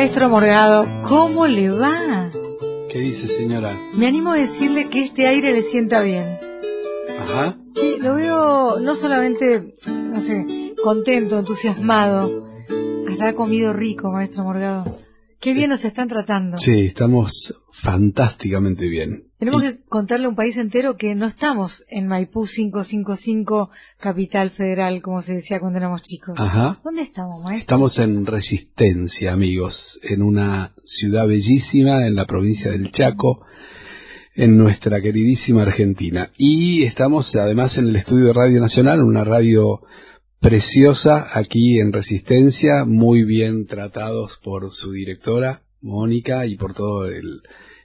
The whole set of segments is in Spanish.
Maestro Morgado, ¿cómo le va? ¿Qué dice, señora? Me animo a decirle que este aire le sienta bien. Ajá. Sí, lo veo no solamente, no sé, contento, entusiasmado, hasta ha comido rico, Maestro Morgado. Qué bien nos están tratando. Sí, estamos fantásticamente bien. Tenemos que contarle a un país entero que no estamos en Maipú 555, capital federal, como se decía cuando éramos chicos. Ajá. ¿Dónde estamos, maestro? Estamos en Resistencia, amigos, en una ciudad bellísima en la provincia del Chaco, en nuestra queridísima Argentina. Y estamos además en el estudio de Radio Nacional, una radio preciosa aquí en Resistencia, muy bien tratados por su directora, Mónica, y por todo el,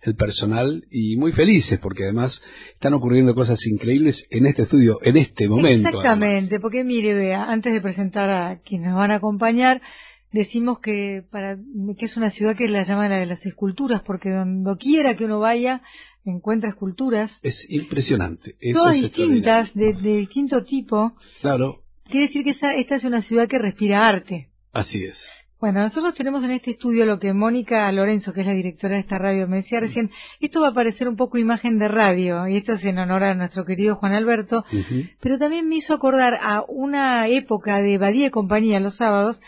el personal, y muy felices porque además están ocurriendo cosas increíbles en este estudio, en este momento. Exactamente, porque mire, vea, antes de presentar a quienes nos van a acompañar, decimos que para que es una ciudad que la llaman la de las esculturas, porque donde quiera que uno vaya encuentra esculturas, Es impresionante. Eso todas es distintas, de, de distinto tipo. Claro, Quiere decir que esa- esta es una ciudad que respira arte. así es. Bueno, nosotros tenemos en este estudio lo que Mónica Lorenzo, que es la directora de esta radio, me decía recién, esto va a parecer un poco imagen de radio, y esto es en honor a nuestro querido Juan Alberto, pero también me hizo acordar a una época de Badía y compañía los sábados,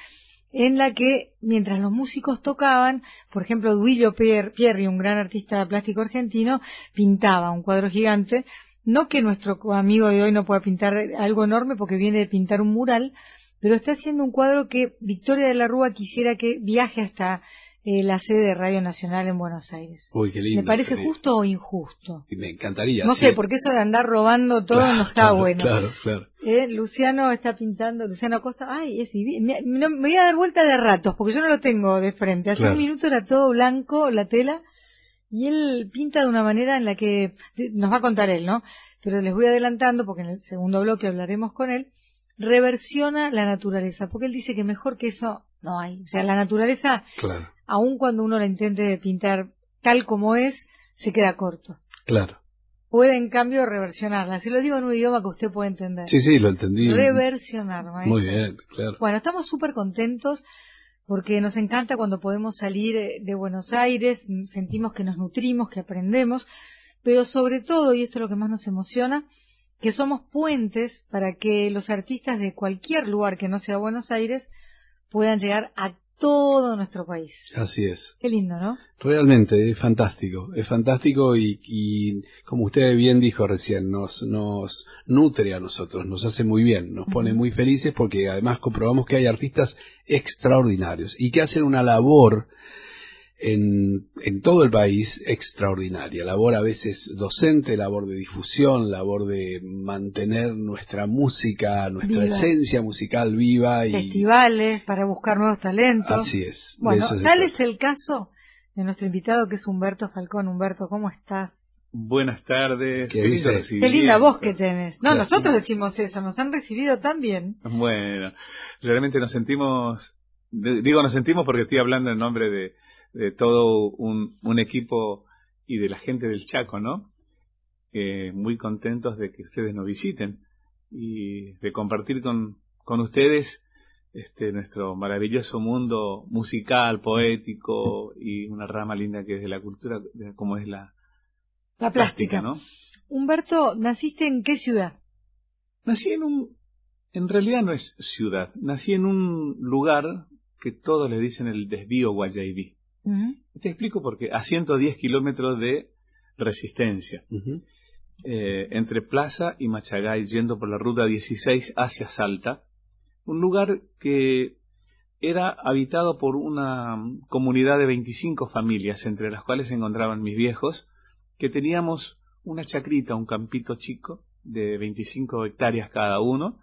en la que mientras los músicos tocaban, por ejemplo, Duilio Pier- Pierri, un gran artista plástico argentino, pintaba un cuadro gigante, no que nuestro amigo de hoy no pueda pintar algo enorme porque viene de pintar un mural, pero está haciendo un cuadro que Victoria de la Rúa quisiera que viaje hasta eh, la sede de Radio Nacional en Buenos Aires. Uy, qué lindo. ¿Le parece qué justo o injusto? Y me encantaría. No sí. sé, porque eso de andar robando todo Claro, no está claro, bueno. Claro, claro. Eh, Luciano está pintando, Luciano Acosta, ay, es divino. Me, no- me voy a dar vuelta de ratos, porque yo no lo tengo de frente. Hace Claro. un minuto era todo blanco, la tela, y él pinta de una manera en la que, nos va a contar él, ¿no? Pero les voy adelantando, porque en el segundo bloque hablaremos con él, reversiona la naturaleza, porque él dice que mejor que eso no hay. O sea, la naturaleza, Claro, aun cuando uno la intente pintar tal como es, se queda corto. claro. Puede, en cambio, reversionarla. Se lo digo en un idioma que usted puede entender. Sí, sí, lo entendí. Reversionar, maestro. Muy bien, claro. Bueno, estamos súper contentos porque nos encanta cuando podemos salir eh, de Buenos Aires, sentimos que nos nutrimos, que aprendemos, pero sobre todo, y esto es lo que más nos emociona, que somos puentes para que los artistas de cualquier lugar que no sea Buenos Aires puedan llegar a todo nuestro país. Así es. Qué lindo, ¿no? Realmente es fantástico, es fantástico y, y como usted bien dijo recién, nos, nos nutre a nosotros, nos hace muy bien, nos pone muy felices porque además comprobamos que hay artistas extraordinarios y que hacen una labor en, en todo el país extraordinaria, labor a veces docente, labor de difusión, labor de mantener nuestra música, nuestra Viva. esencia musical viva y Festivales para buscar nuevos talentos. así es. Bueno, tal es el caso de nuestro invitado que es Humberto Falcón. Humberto, ¿cómo estás? Buenas tardes. ¿Qué dice? Qué linda voz que tenés. No, Gracias. nosotros decimos eso, nos han recibido tan bien. Bueno, realmente nos sentimos, digo nos sentimos porque estoy hablando en nombre de, de todo un, un equipo y de la gente del Chaco, ¿no? Eh, muy contentos de que ustedes nos visiten y de compartir con, con ustedes este nuestro maravilloso mundo musical, poético y una rama linda que es de la cultura, de- como es la La plástica. ¿no? Humberto, ¿naciste en qué ciudad? Nací en un, en realidad no es ciudad, nací en un lugar que todos le dicen el desvío Guayaibí. Te explico por qué. A 110 kilómetros de resistencia, eh, entre Plaza y Machagay, yendo por la ruta 16 hacia Salta, un lugar que era habitado por una comunidad de 25 familias, entre las cuales se encontraban mis viejos, que teníamos una chacrita, un campito chico de 25 hectáreas cada uno,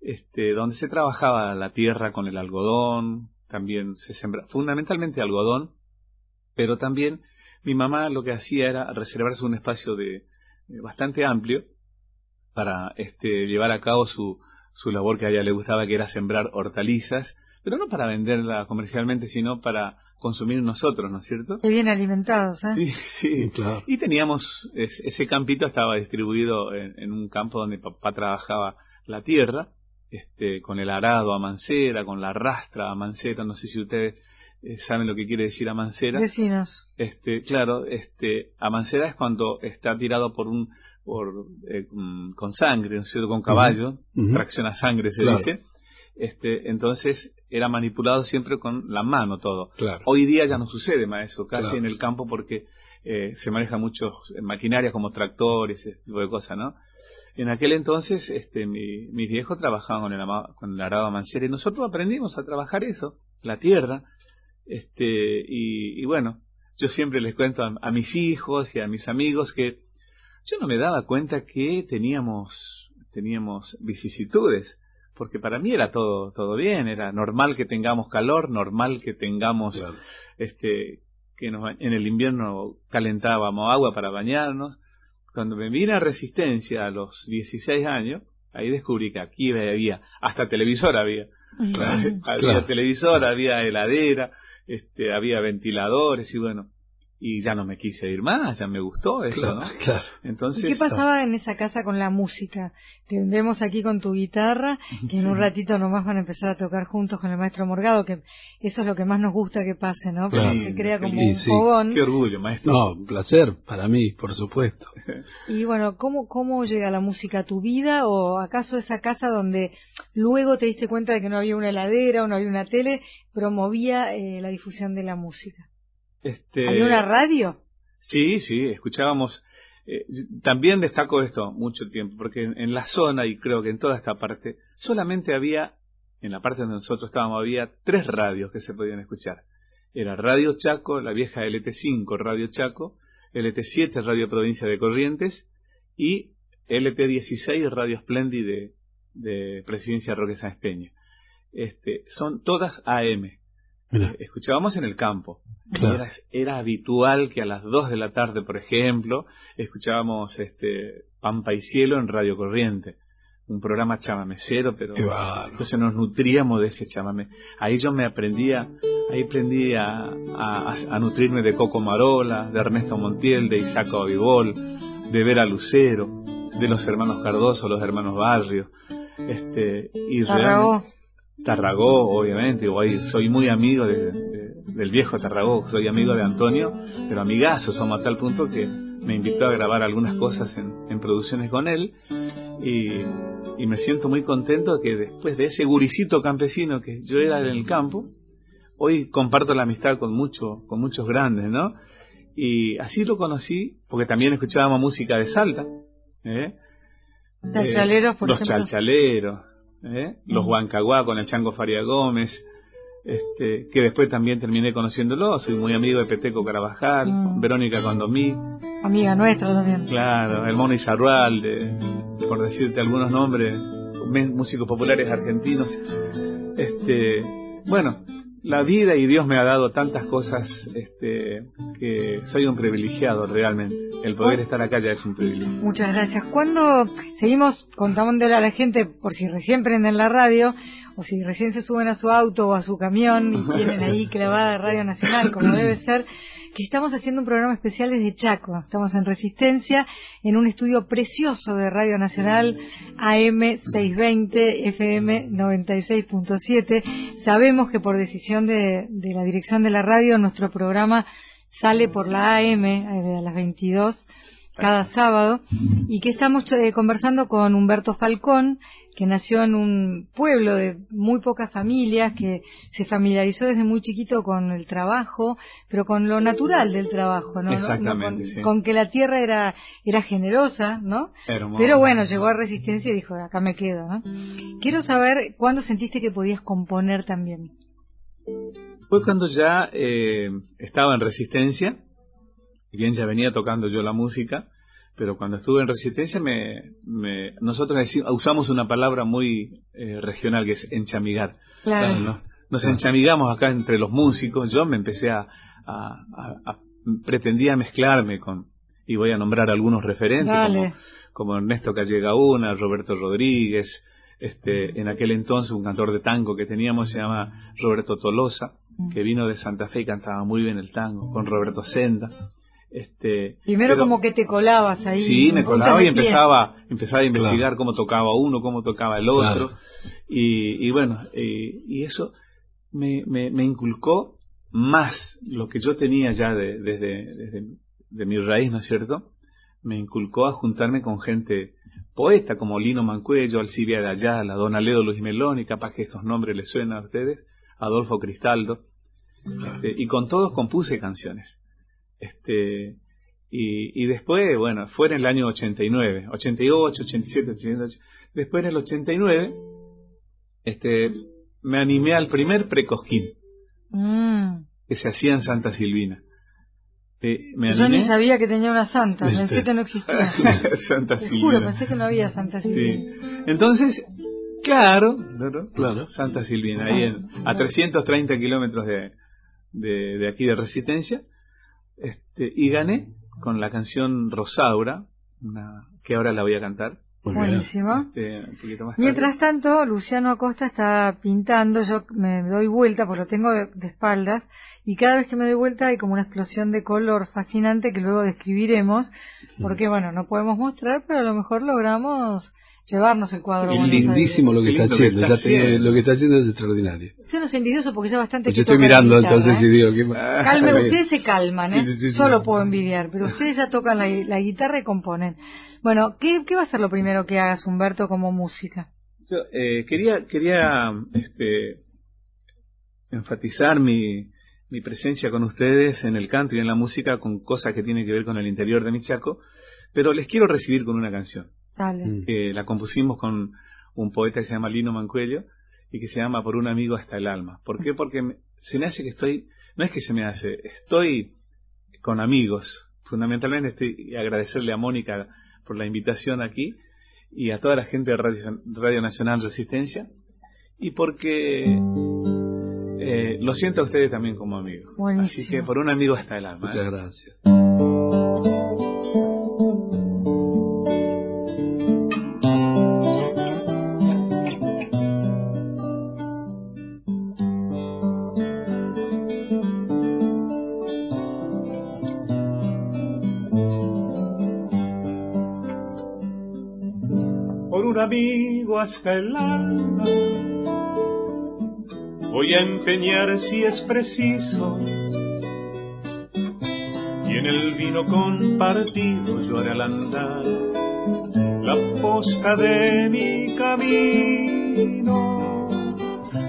este, donde se trabajaba la tierra con el algodón, también se sembraba, fundamentalmente algodón, pero también mi mamá lo que hacía era reservarse un espacio de eh, bastante amplio para este, llevar a cabo su, su labor que a ella le gustaba, que era sembrar hortalizas, pero no para venderla comercialmente, sino para consumir nosotros, ¿no es cierto? Qué bien alimentados, ¿eh? Sí, sí. Claro. Y teníamos, es- ese campito estaba distribuido en, en un campo donde papá trabajaba la tierra, este, con el arado a mancera, con la rastra a mancera, no sé si ustedes eh, saben lo que quiere decir amancera. Vecinos. Este, claro, este, amancera es cuando está tirado por un, por, eh, con sangre, ¿no es cierto? Con caballo, tracción a sangre se dice. Este, entonces era manipulado siempre con la mano todo. Hoy día ya no sucede más eso, casi en el campo porque eh, se maneja muchos maquinarias como tractores, ese tipo de cosas, ¿no? En aquel entonces, este, mi, mis viejos trabajaban con el, con el arado y nosotros aprendimos a trabajar eso, la tierra, este, y, y bueno, yo siempre les cuento a, mis hijos y a mis amigos que yo no me daba cuenta que teníamos, teníamos vicisitudes, porque para mí era todo, todo bien, era normal que tengamos calor, normal que tengamos, este, que nos, en el invierno calentábamos agua para bañarnos, cuando me vine a Resistencia a los 16 años, ahí descubrí que aquí había, hasta televisor había. había televisor, había heladera, este, había ventiladores y bueno, y ya no me quise ir más, ya me gustó esto, ¿no? Entonces, ¿Qué pasaba en esa casa con la música? Te vemos aquí con tu guitarra, que en un ratito nomás van a empezar a tocar juntos con el maestro Morgado, que eso es lo que más nos gusta que pase, ¿no? Porque se crea como un fogón. Qué orgullo, maestro. No, un placer para mí, por supuesto. y bueno, ¿cómo, ¿cómo llega la música a tu vida? ¿O acaso esa casa donde luego te diste cuenta de que no había una heladera o no había una tele, promovía eh, la difusión de la música? Este, ¿Había una radio? Sí, sí, escuchábamos. Eh, también destaco esto mucho tiempo, porque en, la zona, y creo que en toda esta parte, solamente había, en la parte donde nosotros estábamos, había tres radios que se podían escuchar. Era Radio Chaco, la vieja LT5 Radio Chaco, LT7 Radio Provincia de Corrientes y LT16 Radio Splendid de, de Presidencia Roque San Espeña. Este, son todas AM. Escuchábamos en el campo. Era, habitual que a las 2 de la tarde, por ejemplo, escuchábamos este Pampa y Cielo en Radio Corriente. Un programa chamamecero, pero entonces nos nutríamos de ese chamame. Ahí yo me aprendía, ahí aprendí a, a, nutrirme de Coco Marola, de Ernesto Montiel, de Isaac Avivol, de Vera Lucero, de los hermanos Cardoso, los hermanos Barrio. Este, y Tarragó, obviamente, soy muy amigo del viejo Tarragó, soy amigo de Antonio, pero amigazo, somos a tal punto que me invitó a grabar algunas cosas en, producciones con él y, me siento muy contento que después de ese guricito campesino que yo era en el campo, hoy comparto la amistad con, mucho, con muchos grandes, ¿no? Y así lo conocí, porque también escuchábamos música de Salta, ¿eh? Chalchaleros, por Los chalchaleros, ¿eh? los Huancaguá con el Chango Faria Gómez, este, que después también terminé conociéndolo, soy muy amigo de Peteco Carabajal, mm. Verónica Condomí. Amiga nuestra también. Claro, el Mono Izarrual, de, por decirte algunos nombres, músicos populares argentinos. Este, bueno, la vida y Dios me ha dado tantas cosas este, que soy un privilegiado realmente. El poder estar acá ya es un privilegio. Muchas gracias. Cuando seguimos contándole a la gente, por si recién prenden la radio, o si recién se suben a su auto o a su camión y tienen ahí clavada Radio Nacional, como debe ser, que estamos haciendo un programa especial desde Chaco. Estamos en Resistencia, en un estudio precioso de Radio Nacional AM 620 FM 96.7. Sabemos que por decisión de, la dirección de la radio, nuestro programa sale por la AM eh, a las 22 cada sábado y que estamos eh, conversando con Humberto Falcón, que nació en un pueblo de muy pocas familias, que se familiarizó desde muy chiquito con el trabajo, pero con lo natural del trabajo, ¿no? Exactamente, con, que la tierra era, era generosa, ¿no? Pero bueno, llegó a Resistencia y dijo, acá me quedo, ¿no? Quiero saber cuándo sentiste que podías componer también. Fue cuando ya eh, estaba en Resistencia, y bien ya venía tocando yo la música, pero cuando estuve en Resistencia me, nosotros usamos una palabra muy eh, regional que es enchamigar. Claro. Nos enchamigamos acá entre los músicos, yo me empecé a, a, pretendía mezclarme con, y voy a nombrar algunos referentes como, como, Ernesto Callegaúna, Roberto Rodríguez, este, en aquel entonces un cantor de tango que teníamos se llama Roberto Tolosa, mm. que vino de Santa Fe y cantaba muy bien el tango, con Roberto Senda. Este, Primero como que te colabas ahí. Sí, me colaba y empezaba, empezaba a investigar cómo tocaba uno, cómo tocaba el otro. Y, bueno, y eso me, me, inculcó más lo que yo tenía ya de, desde, de mi raíz, ¿no es cierto? Me inculcó a juntarme con gente poeta como Lino Mancuello, Alcibia de Ayala, Don Aledo Luis Meloni, capaz que estos nombres les suenan a ustedes, Adolfo Cristaldo, este, y con todos compuse canciones. Este, y, y, después, bueno, fue en el año 89, 88, 87, 88. Después en el 89, este, me animé al primer precosquín mm. que se hacía en Santa Silvina. Eh, Yo ni sabía que tenía una santa, pensé que no existía. santa Te juro, pensé que no había Santa Silvina. Entonces, claro, claro, Santa Silvina, ahí en, a 330 kilómetros de, de, aquí de Resistencia, este, y gané con la canción Rosaura, una, que ahora la voy a cantar. Buenísimo. Este, Mientras tanto, Luciano Acosta está pintando, yo me doy vuelta, porque lo tengo de espaldas, y cada vez que me doy vuelta hay como una explosión de color fascinante que luego describiremos, porque bueno, no podemos mostrar, pero a lo mejor logramos llevarnos el cuadro. Es lindísimo lo que está haciendo, lo que está haciendo es extraordinario. Se nos envidioso porque ya bastante pues Yo estoy mirando entonces y digo que... Calme, ustedes se calman, ¿eh? Yo lo puedo envidiar, pero ustedes ya tocan la, guitarra y componen. Bueno, ¿qué, ¿qué, va a ser lo primero que hagas, Humberto, como música? Yo eh, quería, quería este, enfatizar mi, mi presencia con ustedes en el canto y en la música con cosas que tienen que ver con el interior de mi Chaco, pero les quiero recibir con una canción. Mm. Que la compusimos con un poeta que se llama Lino Mancuello y que se llama Por un amigo hasta el alma. ¿Por qué? Porque se me hace que estoy, no es que se me hace, estoy con amigos. Fundamentalmente estoy agradecerle a Mónica por la invitación aquí y a toda la gente de Radio, Radio Nacional Resistencia y porque eh, lo siento a ustedes también como amigos. Así que por un amigo hasta el alma. Muchas ¿eh? gracias. Un amigo hasta el alma voy a empeñar si es preciso. Y en el vino compartido yo haré al andar la posta de mi camino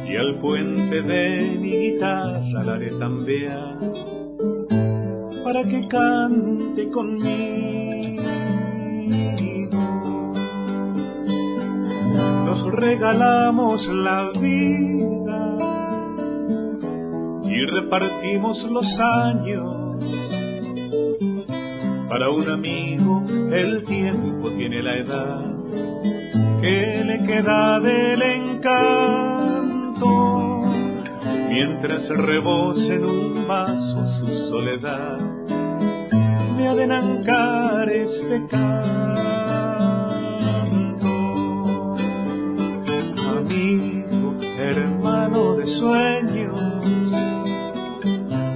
y al puente de mi guitarra la haré también para que cante conmigo. Nos regalamos la vida y repartimos los años. Para un amigo el tiempo tiene la edad que le queda del encanto, mientras rebosa en un vaso su soledad, me ha de nancar este canto.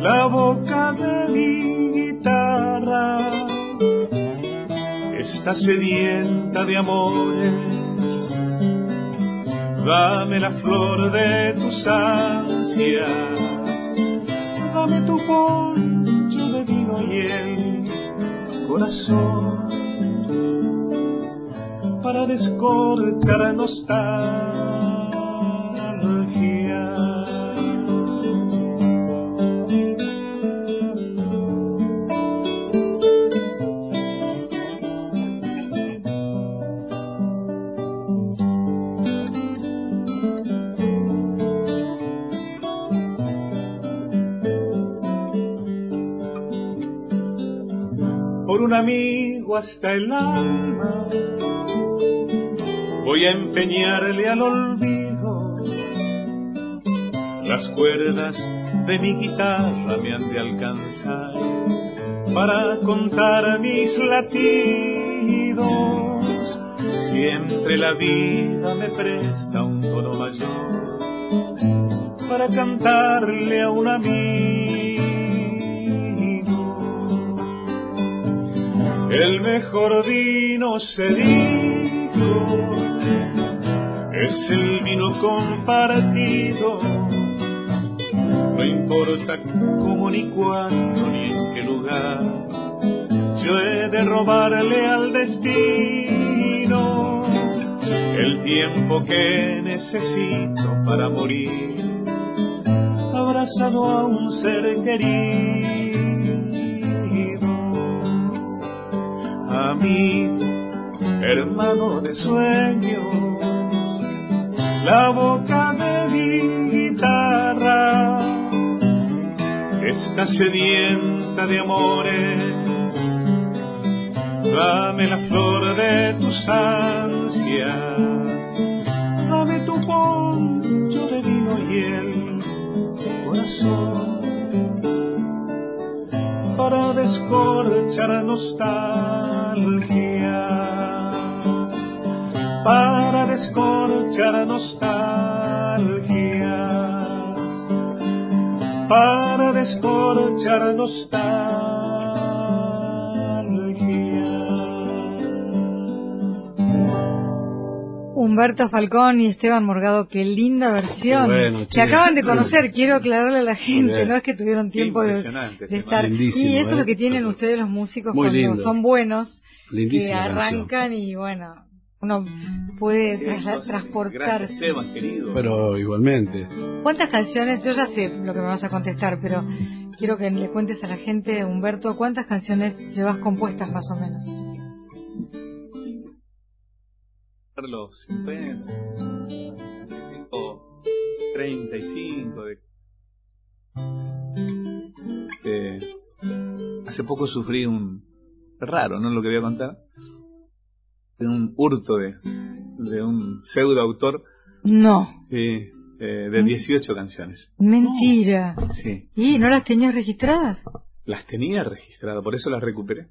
La boca de mi guitarra está sedienta de amores. Dame la flor de tus ansias, dame tu poncho de vino y el corazón para descorchar nostalgia. Hasta el alma. Voy a empeñarle al olvido. Las cuerdas de mi guitarra me han de alcanzar para contar mis latidos. Siempre la vida me presta un tono mayor para cantarle a un amigo el mejor vino se es el vino compartido, No importa cómo ni cuándo ni en qué lugar, yo he de robarle al destino el tiempo que necesito para morir, abrazado a un ser querido, amigo, hermano de sueño, la boca de mi guitarra está sedienta de amores. Dame la flor de tus ansias, dame tu poncho de vino y el corazón para descorchar nostalgias, para descorchar nostalgias, para descorchar nostalgias. Humberto Falcón y Esteban Morgado, qué linda versión. Qué bueno, Se acaban de conocer, quiero aclararle a la gente, no es que tuvieron tiempo de, estar. Y eso es lo ¿eh? que tienen ustedes los músicos Muy cuando lindo. son buenos, que arrancan y bueno, uno puede cosa. transportarse. Gracias, Esteban, querido. Pero igualmente. ¿Cuántas canciones? Yo ya sé lo que me vas a contestar, pero quiero que le cuentes a la gente, Humberto, ¿cuántas canciones llevas compuestas más o menos? Los 50. Tengo 35. De... Eh, hace poco sufrí un. raro, ¿no? Lo que voy a contar. De un hurto de, de un pseudo autor No, sí, eh, de 18 canciones. mentira. Sí, ¿Y no las tenías registradas? las tenía registradas, por eso las recuperé.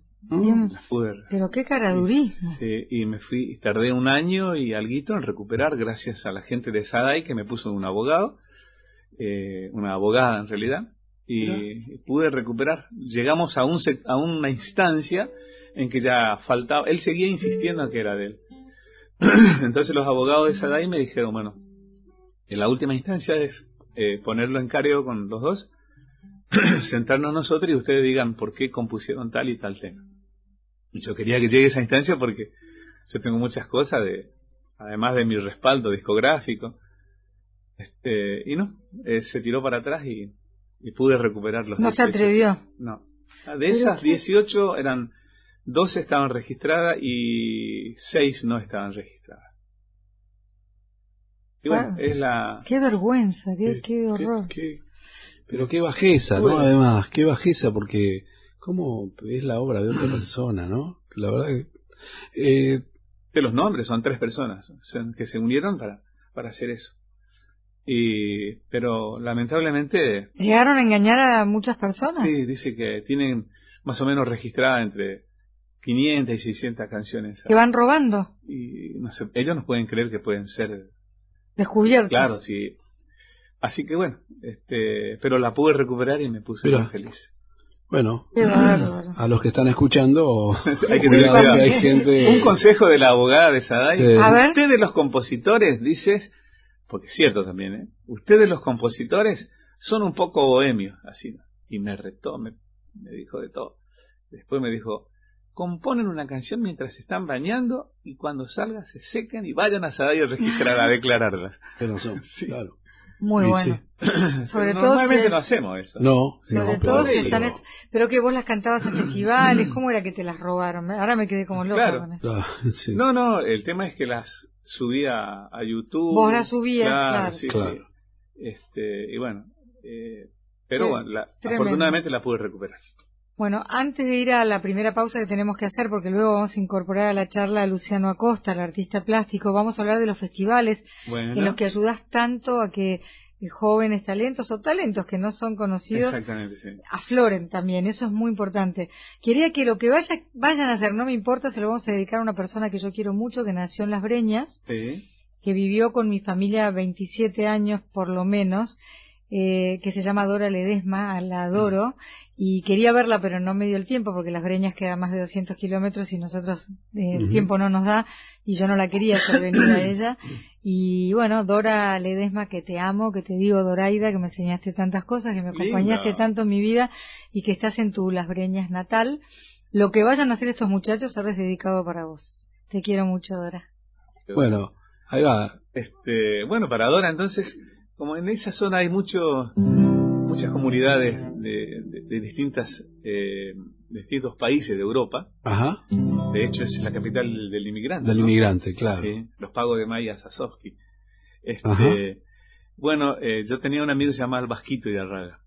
Pero qué caradurismo. Sí, y me fui, tardé un año y alguito en recuperar gracias a la gente de Sadai que me puso un abogado, eh, una abogada en realidad, y pude recuperar. Llegamos a, un, a una instancia en que ya faltaba, él seguía insistiendo que era de él. Entonces los abogados de Sadai me dijeron, bueno, en la última instancia es eh, ponerlo en careo con los dos, sentarnos nosotros y ustedes digan por qué compusieron tal y tal tema. Y yo quería que llegue esa instancia porque yo tengo muchas cosas de, además de mi respaldo discográfico. Este, y no, eh, se tiró para atrás y, y pude recuperarlos. No se atrevió. No. Ah, De esas 18 eran 12 estaban registradas y 6 no estaban registradas. Y bueno, Ah. es la Qué vergüenza, qué, qué horror. qué- pero qué bajeza, ¿no? Además, qué bajeza, porque cómo es la obra de otra persona, ¿no? La verdad que... Eh, que los nombres son tres personas que se unieron para, para hacer eso. Y, pero lamentablemente ¿Llegaron a engañar a muchas personas? Sí, dice que tienen más o menos registrada entre 500 y 600 canciones. Que van robando, Y no sé, ellos no pueden creer que pueden ser, descubiertos. claro, sí. Así que bueno, este, pero la pude recuperar y me puse Mira. muy feliz. bueno, a los que están escuchando, Hay que Sí, tener cuidado que cuidado. hay gente... Un consejo de la abogada de Sadai. Sí. Los compositores, dices, porque es cierto también, ¿eh? Ustedes los compositores son un poco bohemios, así. ¿no? Y me retó, me, me dijo de todo. Después me dijo, componen una canción mientras se están bañando y cuando salga se secan y vayan a Sadai a registrar, a declararlas. que no son, Sí. claro. Muy Y bueno. Sobre todo Normalmente si- no hacemos eso. No, Sobre no, todo pero- si están... est- Pero que vos las cantabas en festivales, ¿cómo era que te las robaron? Ahora me quedé como loca. Claro. Claro, sí. No, no, el tema es que las subía a YouTube. Vos las subías, claro. sí, Claro. sí. Este, y bueno, eh, pero bueno, la- afortunadamente la pude recuperar. Bueno, antes de ir a la primera pausa que tenemos que hacer, porque luego vamos a incorporar a la charla a Luciano Acosta, el artista plástico, vamos a hablar de los festivales Bueno, en los que ayudas tanto a que jóvenes talentos o talentos que no son conocidos sí. afloren también, eso es muy importante. Quería que lo que vaya, vayan a hacer, no me importa, se lo vamos a dedicar a una persona que yo quiero mucho, que nació en Las Breñas, Sí. que vivió con mi familia 27 años por lo menos, eh, que se llama Dora Ledesma, la adoro, y quería verla pero no me dio el tiempo porque las Breñas quedan más de 200 kilómetros y nosotros eh, el tiempo no nos da y yo no la quería hacer venir a ella. Y bueno, Dora Ledesma, que te amo, que te digo Doraida, que me enseñaste tantas cosas, que me acompañaste tanto en mi vida y que estás en tu Las Breñas natal. Lo que vayan a hacer estos muchachos ahora es dedicado para vos. Te quiero mucho, Dora. Bueno, ahí va. Este, bueno, para Dora entonces como en esa zona hay mucho, muchas comunidades de, distintas, eh, distintos países de Europa. Ajá. De hecho, es la capital del, inmigrante. Del inmigrante, claro. Sí, los pagos de Maya Sasovsky. Este, bueno, eh, yo tenía un amigo llamado El Vasquito de Arraga.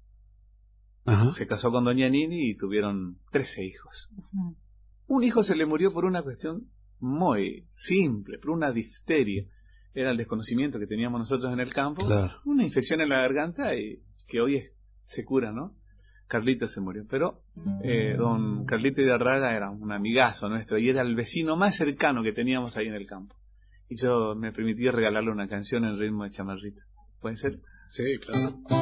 Ajá. Se casó con Doña Nini y tuvieron 13 hijos. Un hijo se le murió por una cuestión muy simple, por una difteria era el desconocimiento que teníamos nosotros en el campo, una infección en la garganta y que hoy se cura, ¿no? Carlito se murió, pero eh, don Carlito de Arraga era un amigazo nuestro y era el vecino más cercano que teníamos ahí en el campo. Y yo me permití regalarle una canción en ritmo de chamarrita. ¿Puede ser? Sí, claro.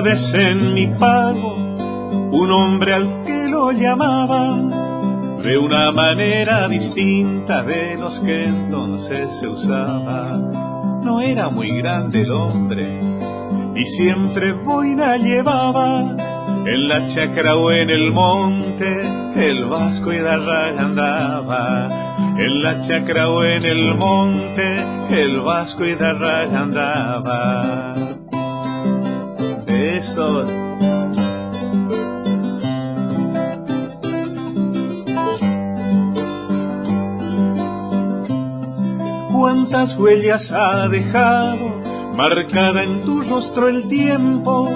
Vez en mi pago un hombre al que lo llamaban de una manera distinta de los que entonces se usaba. No era muy grande el hombre y siempre boina llevaba en la chacra o en el monte el vasco y darraga andaba. En la chacra o en el monte el vasco y darraga andaba. Huellas ha dejado marcada en tu rostro el tiempo,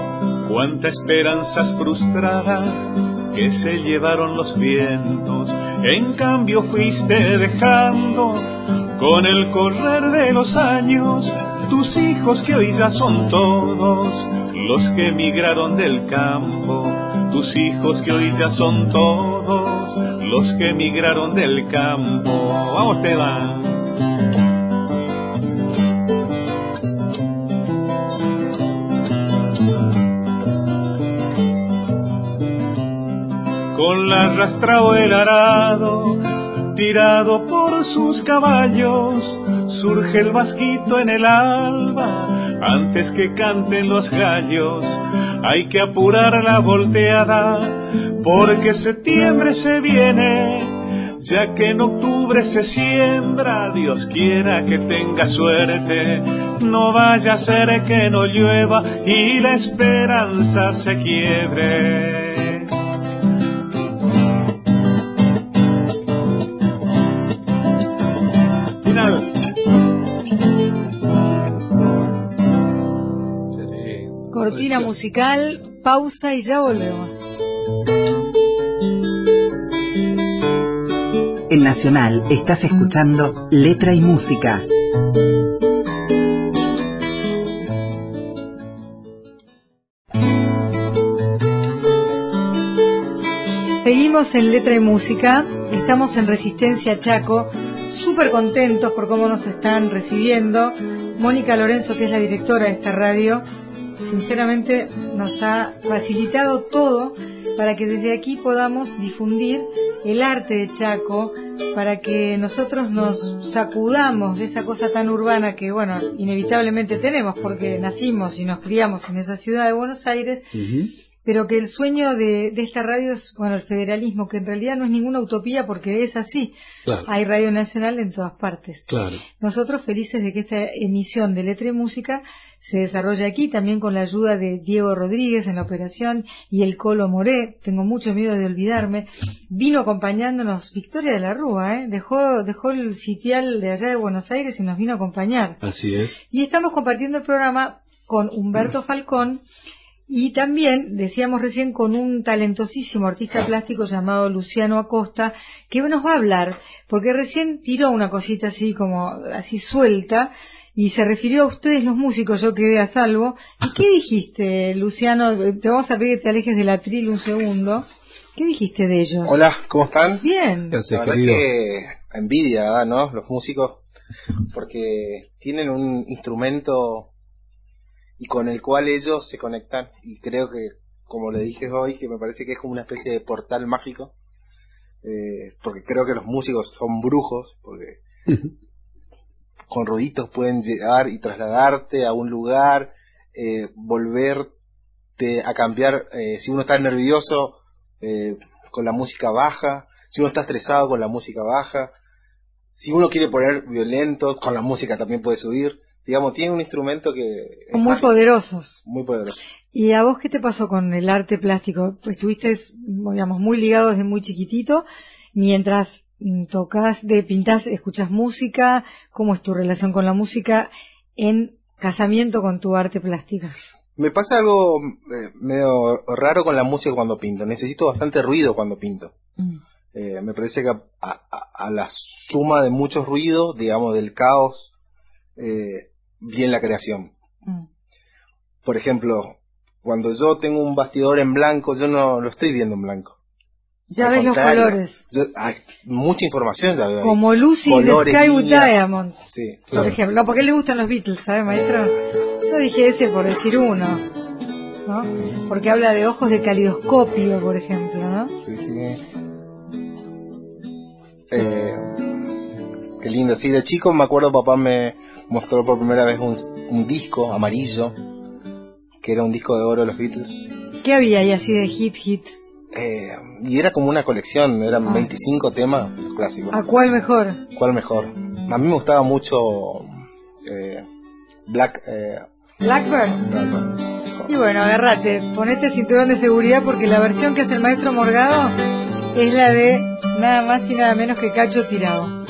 cuántas esperanzas frustradas que se llevaron los vientos, en cambio fuiste dejando con el correr de los años. Tus hijos que hoy ya son todos los que emigraron del campo, tus hijos que hoy ya son todos, los que emigraron del campo. Vamos, te Con la rastra o el arado, tirado por sus caballos, surge el vasquito en el alba antes que canten los gallos, hay que apurar la volteada, porque septiembre se viene, ya que en octubre se siembra, Dios quiera que tenga suerte, no vaya a ser que no llueva y la esperanza se quiebre. Cortina musical, pausa y ya volvemos. En Nacional estás escuchando Letra y Música. Seguimos en Letra y Música, estamos en Resistencia Chaco, súper contentos por cómo nos están recibiendo. Mónica Lorenzo, que es la directora de esta radio, sinceramente nos ha facilitado todo para que desde aquí podamos difundir el arte de Chaco, para que nosotros nos sacudamos de esa cosa tan urbana que, bueno, inevitablemente tenemos porque nacimos y nos criamos en esa ciudad de Buenos Aires pero que el sueño de, esta radio es, bueno, el federalismo, que en realidad no es ninguna utopía porque es así. Hay radio nacional en todas partes. Claro. Nosotros felices de que esta emisión de Letra y Música se desarrolle aquí, también con la ayuda de Diego Rodríguez en la operación y el Colo Moré, tengo mucho miedo de olvidarme, vino acompañándonos Victoria de la Rúa, ¿eh? dejó, dejó el sitial de allá de Buenos Aires y nos vino a acompañar. Así es. Y estamos compartiendo el programa con Humberto Falcón, y también, decíamos recién, con un talentosísimo artista plástico llamado Luciano Acosta, que nos va a hablar, porque recién tiró una cosita así como, así suelta, y se refirió a ustedes los músicos, yo quedé a salvo. ¿Y qué dijiste, Luciano? Te vamos a pedir que te alejes del atril un segundo. ¿Qué dijiste de ellos? Hola, ¿cómo están? Bien. Gracias, La verdad querido. que envidia, ¿verdad, ¿no? Los músicos, porque tienen un instrumento y con el cual ellos se conectan y creo que, como le dije hoy, que me parece que es como una especie de portal mágico, eh, porque creo que los músicos son brujos, porque con ruiditos pueden llegar y trasladarte a un lugar, eh, volverte a cambiar, eh, si uno está nervioso, eh, con la música baja, si uno está estresado con la música baja, si uno quiere poner violento, con la música también puede subir. Digamos, tiene un instrumento que Son muy mágico, poderosos. muy poderoso. ¿Y a vos qué te pasó con el arte plástico? Pues estuviste, digamos, muy ligado desde muy chiquitito, mientras tocas, de pintás, escuchas música, ¿cómo es tu relación con la música en casamiento con tu arte plástica? Me pasa algo eh, medio raro con la música cuando pinto. Necesito bastante ruido cuando pinto. Mm. Eh, me parece que a, a- a la suma de muchos ruidos, digamos, del caos, eh, viene la creación. Mm. Por ejemplo, cuando yo tengo un bastidor en blanco, yo no lo estoy viendo en blanco. Ya Al ves los colores. yo- hay mucha información ya veo. Como Lucy de Colores, Sky with líneas. Diamonds. Sí, Por claro. ejemplo, no, porque le gustan los Beatles, ¿sabe, maestro? Yo dije ese por decir uno, ¿no? Porque habla de ojos de calidoscopio, por ejemplo, ¿no? Sí, sí. Eh, qué lindo. Sí, de chico me acuerdo papá me mostró por primera vez un, un disco amarillo, que era un disco de oro de los Beatles. ¿Qué había ahí así de hit, hit? Eh, y era como una colección, eran Ah. 25 temas clásicos. ¿A cuál mejor? ¿Cuál mejor? A mí me gustaba mucho eh, Black... Eh, Blackbird. Blackbird. Y bueno, agárrate, ponete cinturón de seguridad porque la versión que hace el maestro Morgado es la de nada más y nada menos que Cacho Tirado.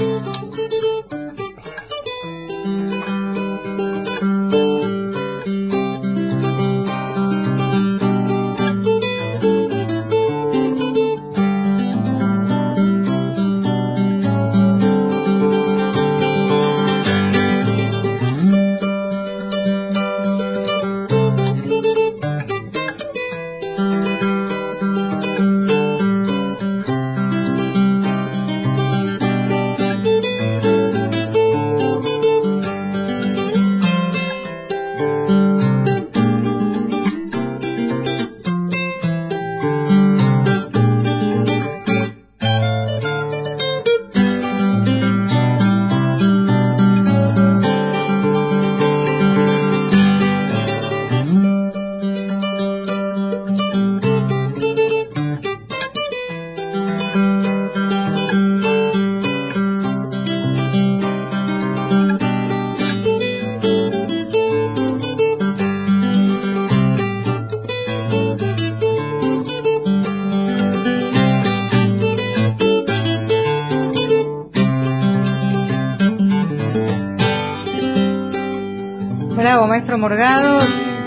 Bravo, maestro Morgado,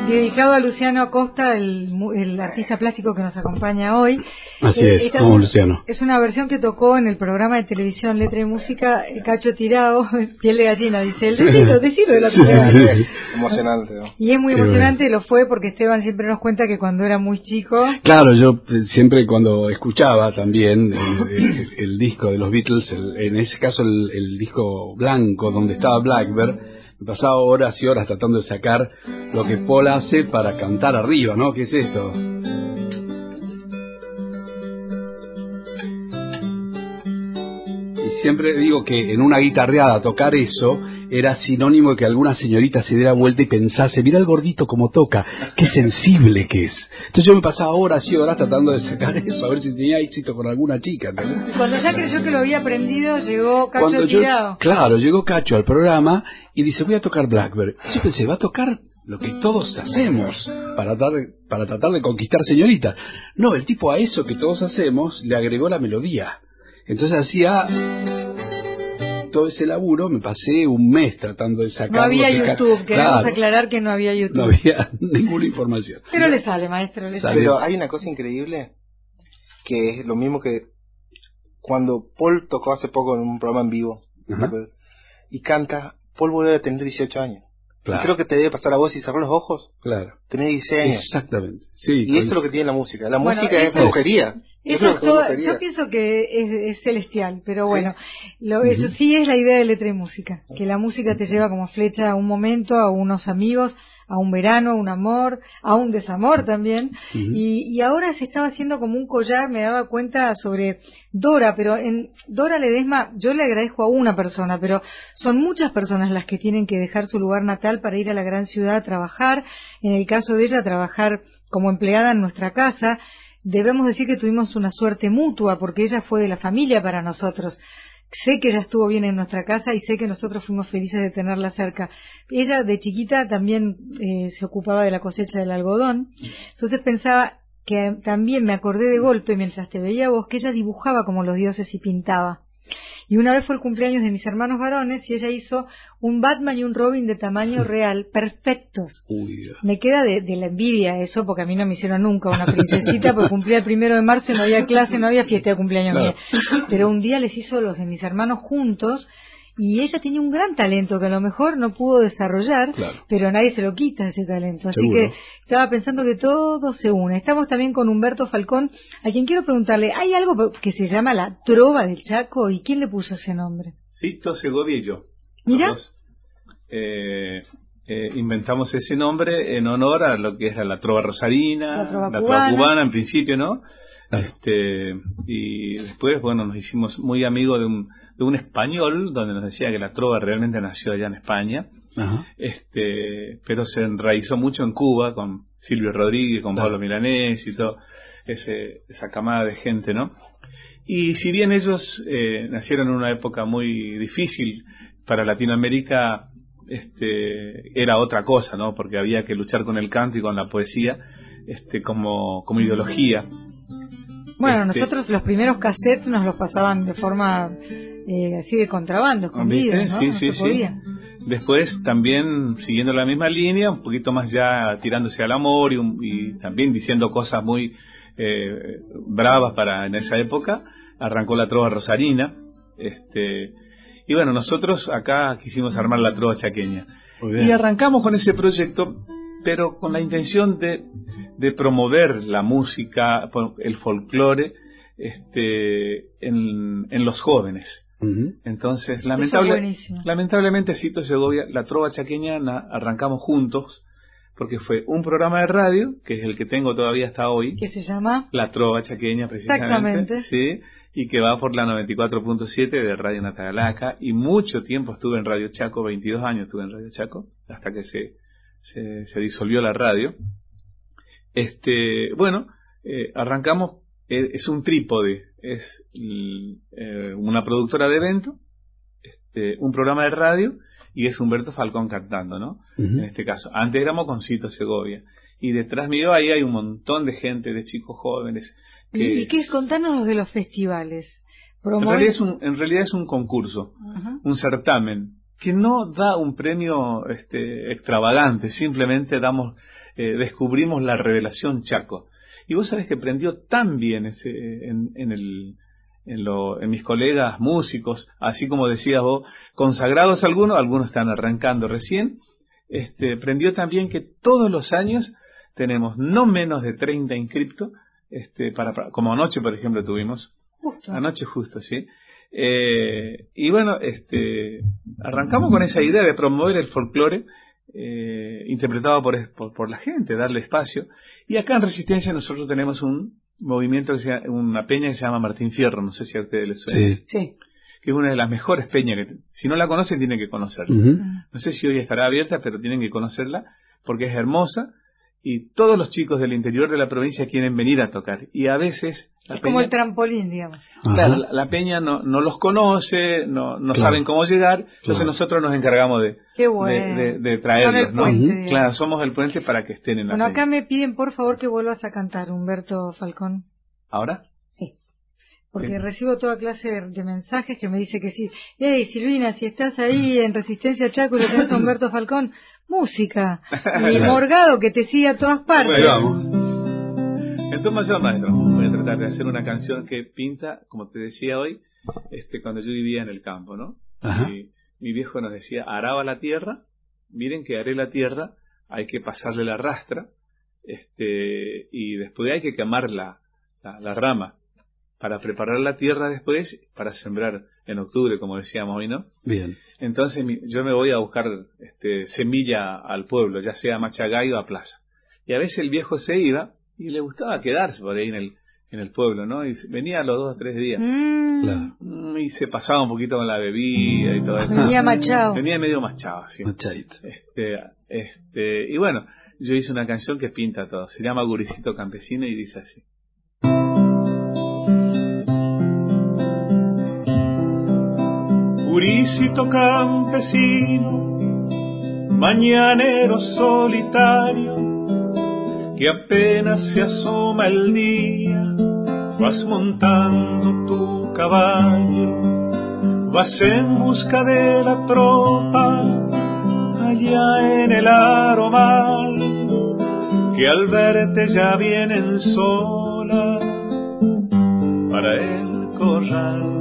dedicado a Luciano Acosta, el, mu- el artista plástico que nos acompaña hoy. Así Eh, es, como Luciano. Es una versión que tocó en el programa de televisión Letra y Música, eh, Cacho Tirado, piel de gallina, dice él. Decilo, decilo de la primera. Emocionante. ¿no? Y es muy Qué emocionante, lo fue porque Esteban siempre nos cuenta que cuando era muy chico, Claro, yo eh, siempre cuando escuchaba también el, el- el disco de los Beatles, el- en ese caso el, el disco blanco donde estaba Blackbird, me pasaba horas y horas tratando de sacar lo que Paul hace para cantar arriba, ¿no? ¿Qué es esto? Y siempre digo que en una guitarreada tocar eso era sinónimo de que alguna señorita se diera vuelta y pensase, mira el gordito como toca, qué sensible que es. Entonces yo me pasaba horas y horas tratando de sacar eso, a ver si tenía éxito con alguna chica. ¿entendés? cuando ya creyó que lo había aprendido, llegó Cacho Cuando yo, Tirado. claro, llegó Cacho al programa y dice, voy a tocar Blackbird. Yo pensé, va a tocar lo que todos hacemos para para tratar de conquistar señoritas. No, el tipo a eso que todos hacemos le agregó la melodía. Entonces hacía todo ese laburo, me pasé un mes tratando de sacar. No había que ca- YouTube, queremos Claro, aclarar que no había YouTube. no había ninguna información. Pero le sale, maestro, le Sale. Pero hay una cosa increíble que es lo mismo que cuando Paul tocó hace poco en un programa en vivo Ajá. y canta, Paul vuelve a tener 18 años. Creo que te debe pasar a vos si cerrás los ojos. Claro. Tenés 16 años. Exactamente. Sí, y eso es lo que tiene la música. La música es brujería. Eso es todo, yo pienso que es, celestial, pero bueno, lo, eso sí es la idea de letra y música, que la música te lleva como flecha a un momento, a unos amigos, a un verano, a un amor, a un desamor también. y, ahora se estaba haciendo como un collar, me daba cuenta sobre Dora, pero en Dora Ledesma yo le agradezco a una persona, pero son muchas personas las que tienen que dejar su lugar natal para ir a la gran ciudad a trabajar. En el caso de ella, trabajar como empleada en nuestra casa. Debemos decir que tuvimos una suerte mutua porque ella fue de la familia para nosotros sé que ella estuvo bien en nuestra casa y sé que nosotros fuimos felices de tenerla cerca. Ella de chiquita también eh, se ocupaba de la cosecha del algodón, entonces pensaba que también me acordé de golpe mientras te veía vos que ella dibujaba como los dioses y pintaba. Y una vez fue el cumpleaños de mis hermanos varones y ella hizo un Batman y un Robin de tamaño real, perfectos. me queda de, la envidia eso, porque a mí no me hicieron nunca una princesita, porque cumplía el primero de marzo y no había clase, no había fiesta de cumpleaños mía. Pero un día les hizo los de mis hermanos juntos y ella tenía un gran talento que a lo mejor no pudo desarrollar, pero nadie se lo quita ese talento. Así que estaba pensando que todo se une. Estamos también con Humberto Falcón, a quien quiero preguntarle, ¿hay algo que se llama la trova del Chaco y quién le puso ese nombre? Cito Segovia y yo. Mira. Eh, eh, inventamos ese nombre en honor a lo que era la trova rosarina, la trova, cubana. en principio, ¿no? Este, y después, bueno, nos hicimos muy amigos de un de un español donde nos decía que la trova realmente nació allá en España, este, pero se enraizó mucho en Cuba con Silvio Rodríguez, con Pablo Milanés y todo ese, esa camada de gente, ¿no? Y si bien ellos eh, nacieron en una época muy difícil para Latinoamérica, este, era otra cosa, ¿no? Porque había que luchar con el canto y con la poesía, este, como, como ideología. Bueno, este, nosotros los primeros cassettes nos los pasaban de forma eh, así de contrabando, escondido, ¿no? Sí, sí, sí. Después también siguiendo la misma línea, un poquito más ya tirándose al amor y, también diciendo cosas muy eh, bravas para en esa época, arrancó la trova rosarina, este y bueno, nosotros acá quisimos armar la trova chaqueña. Y arrancamos con ese proyecto, pero con la intención de, de promover la música, el folclore, este, en, en los jóvenes. Entonces, lamentable, lamentablemente, Cito Segovia, la trova chaqueña arrancamos juntos, porque fue un programa de radio, que es el que tengo todavía hasta hoy. Que se llama La Trova Chaqueña, precisamente. Sí, y que va por la 94.7 de Radio Natagalaca. Y mucho tiempo estuve en Radio Chaco, 22 años estuve en Radio Chaco, hasta que se, se, disolvió la radio. Este, bueno, eh, arrancamos eh, es un trípode, es eh, una productora de evento, este, un programa de radio y es Humberto Falcón cantando, ¿no? En este caso. Antes éramos con Cito Segovia. Y detrás mío ahí hay un montón de gente, de chicos jóvenes. ¿Y qué es? Contanos de los festivales. En realidad, es un, en realidad es un concurso, un certamen, que no da un premio este, extravagante, simplemente damos, eh, descubrimos la revelación Chaco. Y vos sabés que prendió tan bien ese, en, en, el, en, lo, en mis colegas músicos, así como decías vos, consagrados algunos, algunos están arrancando recién, este, prendió también que todos los años tenemos no menos de 30 inscriptos, este, para, como anoche, por ejemplo, tuvimos. Justo. Anoche justo, sí. Eh, y bueno, este, arrancamos con esa idea de promover el folclore eh, interpretado por, por, la gente, darle espacio. Y acá en Resistencia nosotros tenemos un movimiento, que se llama, una peña que se llama Martín Fierro, no sé si a ustedes les suena. Sí. Que es una de las mejores peñas que, si no la conocen, tienen que conocerla. No sé si hoy estará abierta, pero tienen que conocerla porque es hermosa y todos los chicos del interior de la provincia quieren venir a tocar. Y a veces... es como el trampolín, digamos. Claro, la, peña no, no, los conoce, no, no saben cómo llegar, entonces nosotros nos encargamos de, de, traerlos. ¿no? Claro, somos el puente para que estén en la Bueno, acá me piden por favor que vuelvas a cantar, Humberto Falcón. ¿Ahora? Sí. Porque recibo toda clase de, mensajes que me dice que sí. Hey, Silvina, si estás ahí en Resistencia Chaco y lo tenés a Humberto Falcón, música. Y Morgado que te sigue a todas partes. Entonces, maestro, voy a tratar de hacer una canción que pinta, como te decía hoy, este, cuando yo vivía en el campo, ¿no? Y mi viejo nos decía, araba la tierra, miren que haré la tierra, hay que pasarle la rastra, este, y después hay que quemar la, la, rama para preparar la tierra después para sembrar en octubre, como decíamos hoy, ¿no? Bien. Entonces yo me voy a buscar este, semilla al pueblo, ya sea a Machagay o a Plaza. Y a veces el viejo se iba y le gustaba quedarse por ahí en el, en el pueblo, ¿no? Y venía los dos o tres días. Mm. Mm, y se pasaba un poquito con la bebida y todo eso. Venía machado. Venía medio machado, sí. Este, este, y bueno, yo hice una canción que pinta todo. Se llama Guricito Campesino y dice así. Guricito campesino, mañanero solitario, que apenas se asoma el día, vas montando tu caballo, vas en busca de la tropa, allá en el aromal, que al verte ya vienen sola para el corral.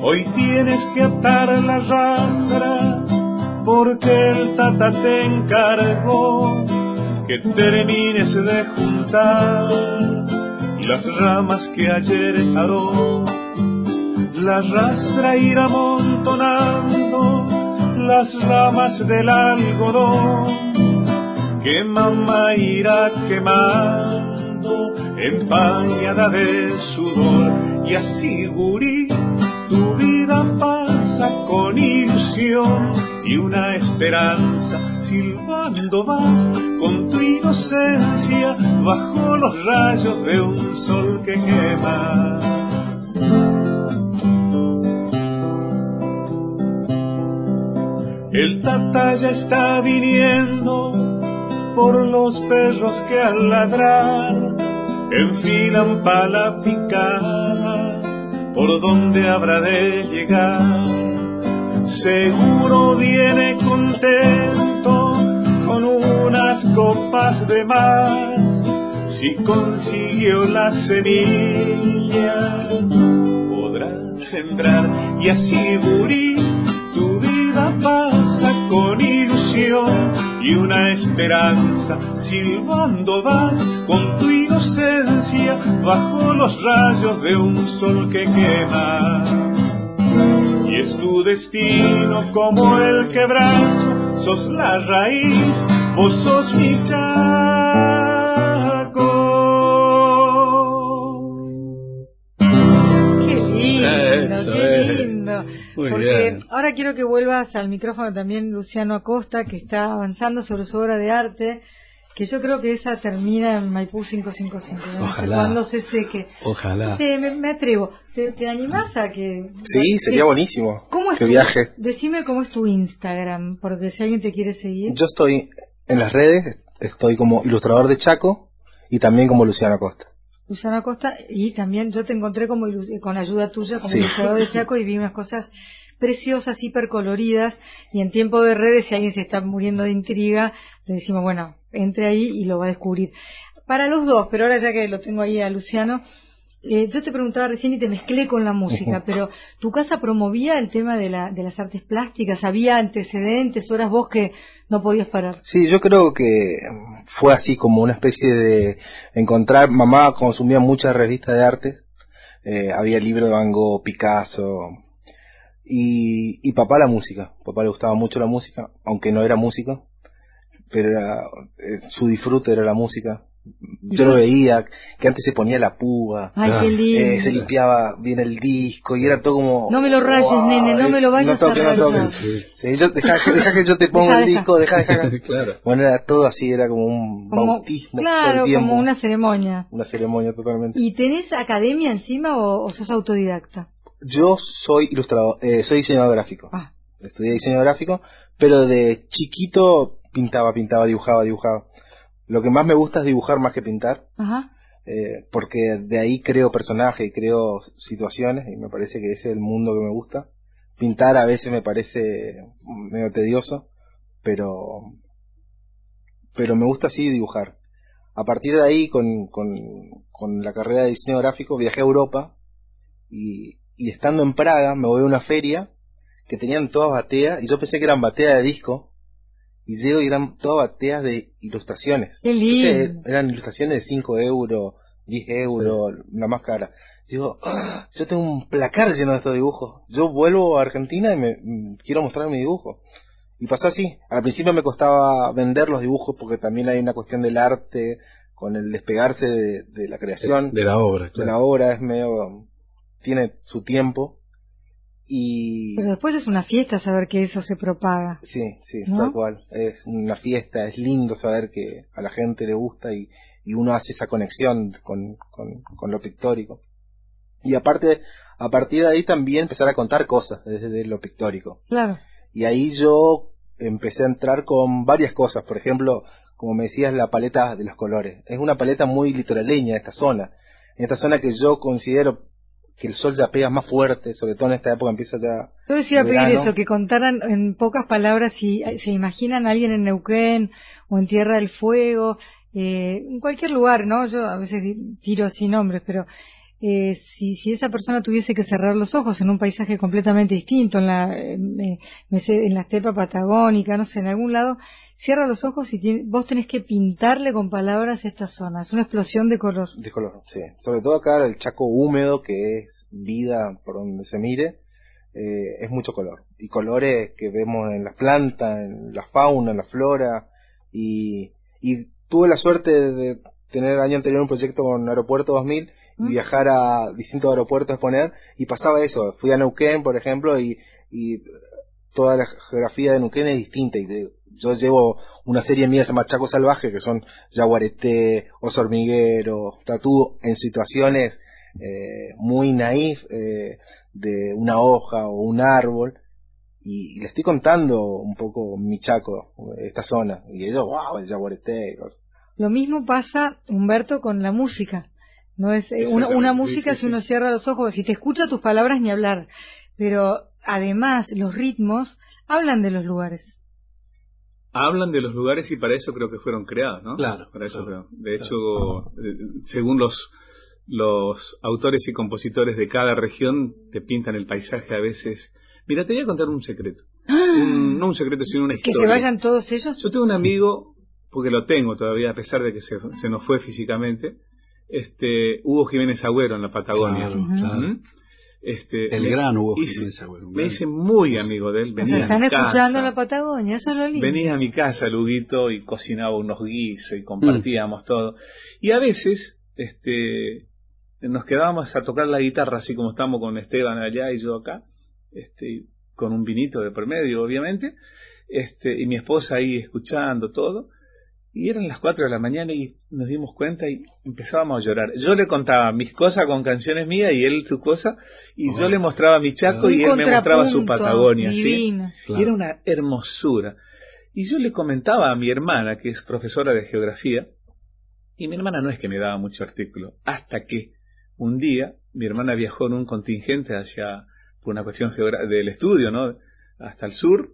Hoy tienes que atar la rastra porque el tata te encargó que termines de juntar las ramas que ayer aró. La rastra irá amontonando las ramas del algodón que mamá irá quemando empañada de sudor y así gurí tu vida pasa con ilusión y una esperanza, silbando vas con tu inocencia bajo los rayos de un sol que quema. El tata ya está viniendo por los perros que al ladrar enfilan pala picada por donde habrá de llegar seguro viene contento con unas copas de más. Si consiguió la semilla, podrá sembrar y así. Tu vida pasa con ilusión y una esperanza. Silbando vas con tu inocencia bajo los rayos de un sol que quema es tu destino como el quebracho, sos la raíz, vos sos mi chaco. Qué lindo, qué lindo. Porque ahora quiero que vuelvas al micrófono también Luciano Acosta, que está avanzando sobre su obra de arte que yo creo que esa termina en Maipú 555. No sé cuándo se seque. Ojalá. Sí, me, atrevo. ¿Te, ¿Te, animás a que.? Sí, sería buenísimo. ¿Cómo es que viaje. Decime cómo es tu Instagram, porque si alguien te quiere seguir. Yo estoy en las redes, estoy como ilustrador de Chaco y también como Luciano Acosta. Luciano Acosta, y también yo te encontré como con ayuda tuya como ilustrador de Chaco y vi unas cosas preciosas, hipercoloridas, y en tiempo de redes, si alguien se está muriendo de intriga, le decimos, bueno, entre ahí y lo va a descubrir. Para los dos, pero ahora ya que lo tengo ahí a Luciano, eh, yo te preguntaba recién y te mezclé con la música, pero ¿tu casa promovía el tema de, la, de las artes plásticas? ¿Había antecedentes o eras vos que no podías parar? Sí, yo creo que fue así como una especie de encontrar, mamá consumía muchas revistas de arte, eh, había libros de Van Gogh, Picasso, y, y papá la música. Papá le gustaba mucho la música, aunque no era músico, pero era, eh, su disfrute era la música. Yo lo veía, que antes se ponía la púa, eh, se limpiaba bien el disco y era todo como... No me lo rayes, nene, no me lo vayas a rayar. Sí. yo, deja, que yo te ponga el disco, deja, deja. claro. Bueno, era todo así, era como un bautismo. Claro, como una ceremonia. Una ceremonia totalmente. ¿Y tenés academia encima o sos autodidacta? Yo soy ilustrador, eh, soy diseñador gráfico. Ah. Estudié diseño gráfico, pero de chiquito pintaba, pintaba, dibujaba, dibujaba. Lo que más me gusta es dibujar más que pintar. Eh, porque de ahí creo personajes y creo situaciones y me parece que ese es el mundo que me gusta. Pintar a veces me parece medio tedioso, pero, pero me gusta así dibujar. A partir de ahí, con, con, con la carrera de diseño gráfico, viajé a Europa y, y estando en Praga me voy a una feria que tenían todas bateas, y yo pensé que eran bateas de disco, y llego y eran todas bateas de ilustraciones. Qué lindo. eran ilustraciones de 5 euros, 10 euros, una más cara. Digo, "Ah, yo tengo un placar lleno de estos dibujos. Yo vuelvo a Argentina y me mm, quiero mostrar mi dibujo. Y pasó así. Al principio me costaba vender los dibujos porque también hay una cuestión del arte con el despegarse de, de la creación De la obra, de claro. la obra es medio tiene su tiempo y Pero después es una fiesta saber que eso se propaga. sí sí ¿No? tal cual es una fiesta es lindo saber que a la gente le gusta y, y uno hace esa conexión con, con, con lo pictórico y aparte a partir de ahí también empezar a contar cosas desde lo pictórico Claro. y ahí yo empecé a entrar con varias cosas. Por ejemplo, como me decías, la paleta de los colores. Es una paleta muy litoraleña esta zona. En esta zona que yo considero que el sol ya pega más fuerte, sobre todo en esta época empieza ya... Yo les iba a pedir eso, que contaran en pocas palabras si eh, se imaginan a alguien en Neuquén o en Tierra del Fuego, eh, en cualquier lugar, ¿no? Yo a veces tiro así nombres, pero eh, si, si esa persona tuviese que cerrar los ojos en un paisaje completamente distinto, en la, eh, en la estepa patagónica, no sé, en algún lado, cierra los ojos y vos tenés que pintarle con palabras esta zona. Es una explosión de color. De color, sí. Sobre todo acá el chaco húmedo, que es vida por donde se mire, eh, es mucho color. Y colores que vemos en las plantas, en la fauna, en la flora. Y, y tuve la suerte de tener el año anterior un proyecto con Aeropuerto 2000 y viajar a distintos aeropuertos a exponer. Y pasaba eso. Fui a Neuquén, por ejemplo, y, y toda la geografía de Neuquén es distinta. Y de- yo llevo una serie mía que se llama Chaco Salvaje, que son yaguareté, oso hormiguero, tatú, en situaciones eh, muy naif eh, de una hoja o un árbol. Y, y le estoy contando un poco mi Chaco, esta zona. Y ellos, wow, el yaguareté. cosas. Lo mismo pasa, Humberto, con la música. No es eh, una, una sí, música sí, si uno cierra los ojos, si te escucha tus palabras ni hablar. Pero además los ritmos hablan de los lugares. Hablan de los lugares y para eso creo que fueron creados, ¿no? Claro, Para eso claro, creo. De hecho, eh, según los los autores y compositores de cada región te pintan el paisaje a veces. Mira, te voy a contar un secreto. Un- no un secreto, sino una ¡Ah! Que historia. se vayan todos ellos. Yo tengo un amigo, porque lo tengo todavía, a pesar de que se, se nos fue físicamente, este Hugo Jiménez Agüero en la Patagonia. Claro, Ujú. claro. ¿Mm? Este, El me- gran Hugo hice- Jiménez Agüero, Me hice muy amigo de él. o Venía sea, a están mi escuchando en casa. la Patagonia, eso es lo lindo. Venía a mi casa, Luguito, y cocinaba unos guisos y compartíamos todo. Y a veces, este, nos quedábamos a tocar la guitarra, así como estamos con Esteban allá y yo acá, este, con un vinito de por medio, obviamente, este, y mi esposa ahí escuchando todo. Y eran las 4 de la mañana y nos dimos cuenta y empezábamos a llorar. Yo le contaba mis cosas con canciones mías y él sus cosas, y yo le mostraba mi Chaco y él me mostraba su Patagonia. ¿sí? Claro. Y era una hermosura. Y yo le comentaba a mi hermana, que es profesora de geografía, y mi hermana no es que me daba mucho artículo, hasta que un día mi hermana viajó en un contingente hacia, por una cuestión geogra- del estudio, ¿no? Hasta el sur,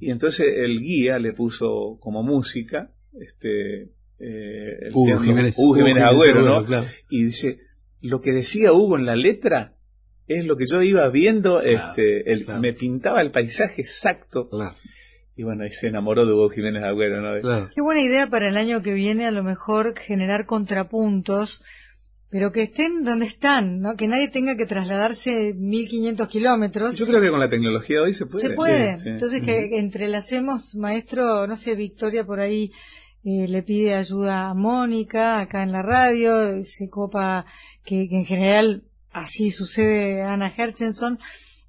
y entonces el guía le puso como música, este, eh, el Hugo Jiménez, Hugo Jiménez Agüero, ¿no? claro. y dice, lo que decía Hugo en la letra es lo que yo iba viendo, Claro, este, el- claro. me pintaba el paisaje exacto. Claro, Y bueno, ahí se enamoró de Hugo Jiménez Agüero, ¿no? claro. Qué buena idea para el año que viene, a lo mejor generar contrapuntos, pero que estén donde están, ¿no? Que nadie tenga que trasladarse 1500 kilómetros. Yo creo que con la tecnología hoy se puede. Se puede. Sí, sí. Entonces que entrelacemos, maestro, no sé, Victoria por ahí eh, le pide ayuda a Mónica acá en la radio, se copa que, que en general así sucede Ana Herchenson.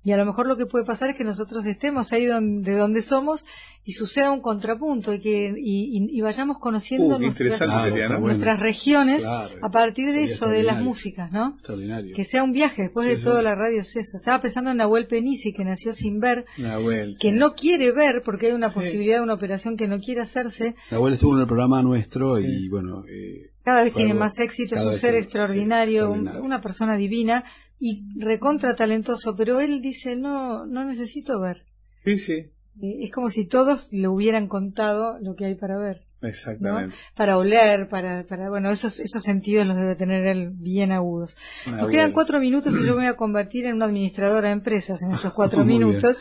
Y a lo mejor lo que puede pasar es que nosotros estemos ahí donde, de donde somos y suceda un contrapunto y que y, y- y vayamos conociendo Uh, nuestras, nuestras regiones Claro. a partir de eso, de las músicas, ¿no? Extraordinario. Que sea un viaje, después Sí, de sí. todo la radio es eso. Estaba pensando en Nahuel Penisi, que nació sin ver, Nahuel, que sí. no quiere ver porque hay una Sí. posibilidad de una operación que no quiere hacerse. La abuela estuvo en el programa nuestro y bueno, eh, Cada vez tiene más éxito, es un ser extraordinario, una persona divina y recontra talentoso, pero él dice, no, no necesito ver. Sí, sí, Es como si todos le hubieran contado lo que hay para ver, exactamente. para oler, para, para bueno, esos, esos sentidos los debe tener él bien agudos. Nos quedan cuatro minutos y yo me voy a convertir en una administradora de empresas en estos cuatro Muy bien. minutos.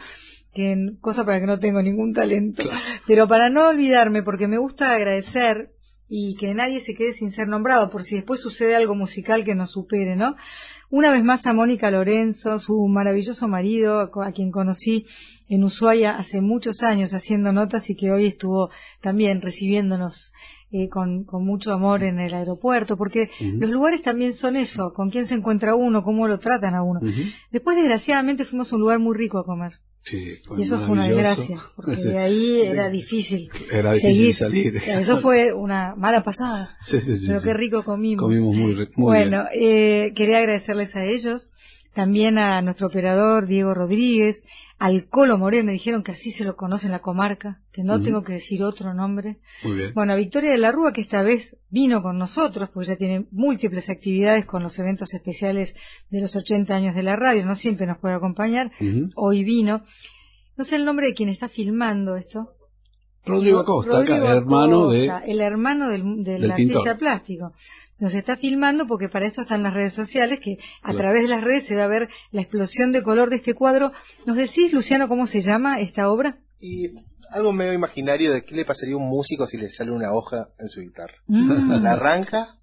que cosa para que no tengo ningún talento. Pero para no olvidarme, porque me gusta agradecer y que nadie se quede sin ser nombrado, por si después sucede algo musical que nos supere, ¿no? Una vez más a Mónica Lorenzo, su maravilloso marido, a quien conocí en Ushuaia hace muchos años haciendo notas y que hoy estuvo también recibiéndonos eh, con, mucho amor en el aeropuerto, porque los lugares también son eso, con quién se encuentra uno, cómo lo tratan a uno. Después, desgraciadamente, fuimos a un lugar muy rico a comer. Sí, y eso fue una desgracia, porque de ahí era difícil, era difícil salir. Eso fue una mala pasada, sí, sí, pero qué rico comimos. Comimos muy, muy bueno, Eh, quería agradecerles a ellos, también a nuestro operador Diego Rodríguez, al Colo Moré, me dijeron que así se lo conoce en la comarca, que no tengo que decir otro nombre. Muy bien. Bueno, a Victoria de la Rúa, que esta vez vino con nosotros, porque ya tiene múltiples actividades con los eventos especiales de los 80 años de la radio, no siempre nos puede acompañar, hoy vino. No sé el nombre de quien está filmando esto. Rodrigo Acosta, el hermano de... El hermano del, artista plástico nos está filmando porque para eso están las redes sociales, que a través de las redes se va a ver la explosión de color de este cuadro. ¿Nos decís, Luciano, cómo se llama esta obra? Y algo medio imaginario de qué le pasaría a un músico si le sale una hoja en su guitarra. Mm. ¿La arranca?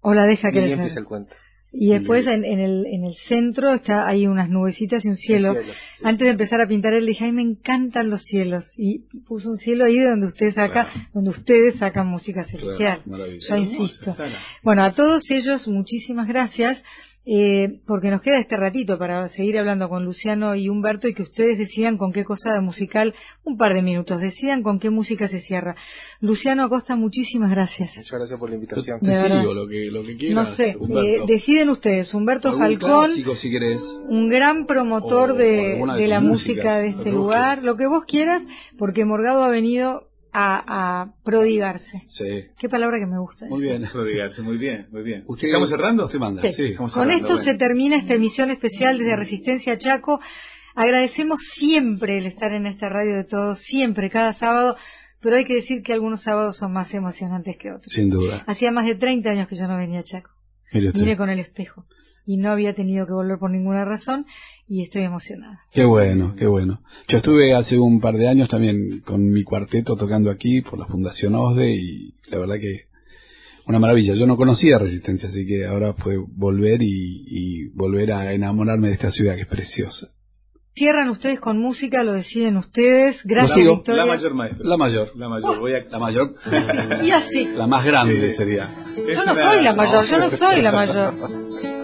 ¿O la deja que y empieza el cuento? Y después en, el, en el centro está hay unas nubecitas y un cielo. Antes de empezar a pintar él dije, ay, me encantan los cielos. Y puso un cielo ahí donde usted saca, donde ustedes sacan música celestial. Yo insisto. Bueno, a todos ellos muchísimas gracias. Eh, porque nos queda este ratito para seguir hablando con Luciano y Humberto y que ustedes decidan con qué cosa musical, un par de minutos, decidan con qué música se cierra. Luciano Acosta, muchísimas gracias. Muchas gracias por la invitación. Te sigo lo que, lo que quieras. No sé, eh, deciden ustedes. Humberto Falcón, si querés. un gran promotor de, de, la música, de este lugar, lo que vos quieras, porque Morgado ha venido a, prodigarse. Sí. Qué palabra que me gusta. Muy bien, prodigarse, muy bien, muy bien. ¿Estamos cerrando? Usted manda. Sí. Con esto se termina esta emisión especial desde Resistencia Chaco. Agradecemos siempre el estar en esta radio de todos, siempre, cada sábado, pero hay que decir que algunos sábados son más emocionantes que otros. Sin duda. Hacía más de 30 años que yo no venía a Chaco. Vine con el espejo y no había tenido que volver por ninguna razón y estoy emocionada. Qué bueno, qué bueno. Yo estuve hace un par de años también con mi cuarteto tocando aquí por la Fundación OSDE y la verdad que una maravilla. Yo no conocía Resistencia, así que ahora fue volver y, volver a enamorarme de esta ciudad que es preciosa. Cierran ustedes con música, lo deciden ustedes. Gracias, Victoria. La mayor maestra. La mayor. La mayor. Voy La mayor. y así. La más grande sería. yo no soy la mayor, yo no soy la mayor.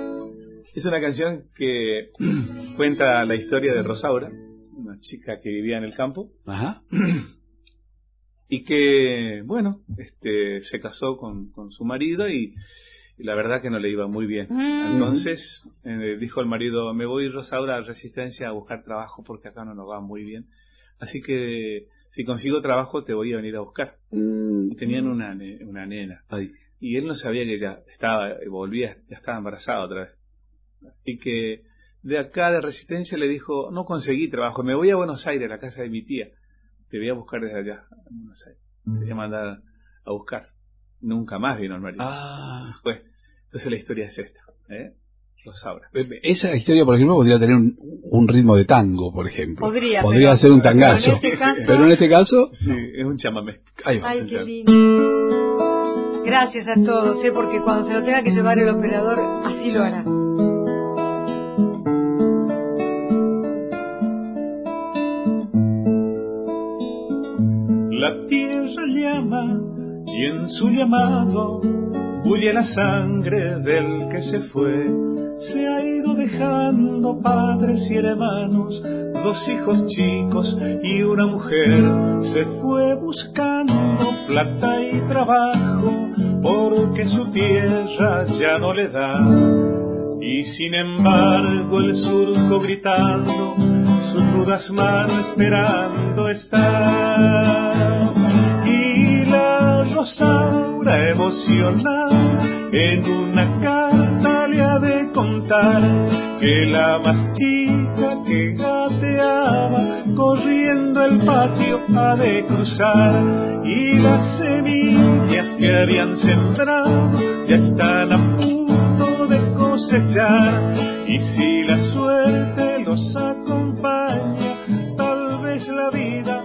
Es una canción que cuenta la historia de Rosaura, una chica que vivía en el campo. Y que, bueno, este, se casó con, su marido y, la verdad que no le iba muy bien. Mm. Entonces eh, dijo el marido, me voy Rosaura a Resistencia a buscar trabajo porque acá no nos va muy bien. Así que si consigo trabajo te voy a venir a buscar. Mm. Y tenían una, una nena. Y él no sabía que ya estaba, volvía, ya estaba embarazada otra vez. Así que de acá de Resistencia le dijo, no conseguí trabajo, me voy a Buenos Aires, a la casa de mi tía. Te voy a buscar desde allá, en Buenos Aires. Te voy a mandar a buscar. Nunca más vino el marido. Ah. Entonces la historia es esta. ¿eh? Rosaura. Esa historia, por ejemplo, podría tener un, ritmo de tango, por ejemplo. Podría, podría ser un tangazo. Este pero en este caso... Sí, es un chamamé. Ay, qué lindo. Gracias a todos, ¿eh? porque cuando se lo tenga que llevar el operador, así lo hará. Llama y en su llamado bulle la sangre del que se fue. Se ha ido dejando padres y hermanos, dos hijos chicos y una mujer. Se fue buscando plata y trabajo porque su tierra ya no le da. Y sin embargo el surco gritando sus rudas manos esperando está emocionada en una carta le ha de contar que la más chica que gateaba corriendo el patio ha de cruzar y las semillas que habían sembrado ya están a punto de cosechar. Y si la suerte los acompaña tal vez la vida